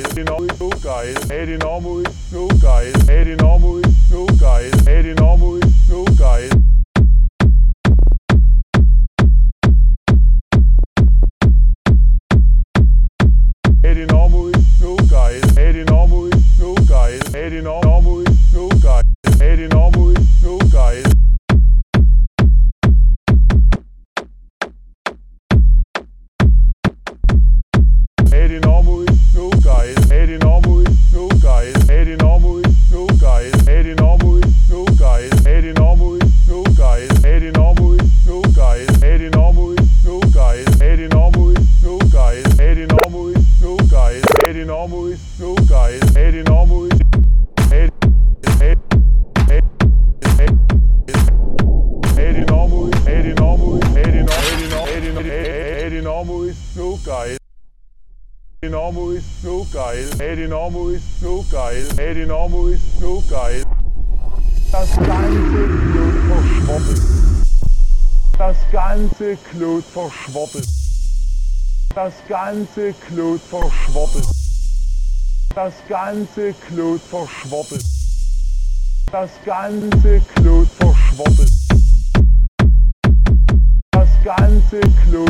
Enormous, no guys, enormous, no guys, enormous, no guys. Dynamo ist so geil. Ey, Dynamo ist so geil. Ey, Dynamo ist so geil. Das ganze Klut verschwoppelt. Das ganze Klut verschwoppelt. Das ganze Klut verschwoppelt. Das ganze Klut verschwoppelt. Das ganze Klut verschwoppelt. Das ganze Klut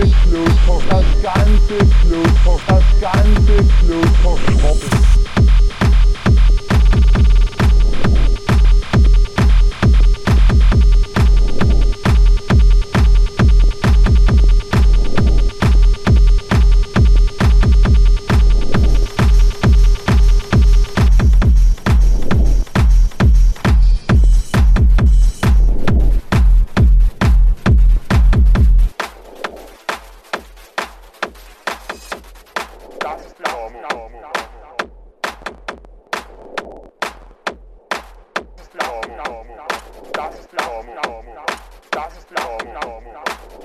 ganze Blut, das ganze Blut, das ganze Blut verschroppen. Das ist Blau. Das ist Blau. Das ist Blau. Das ist Blau.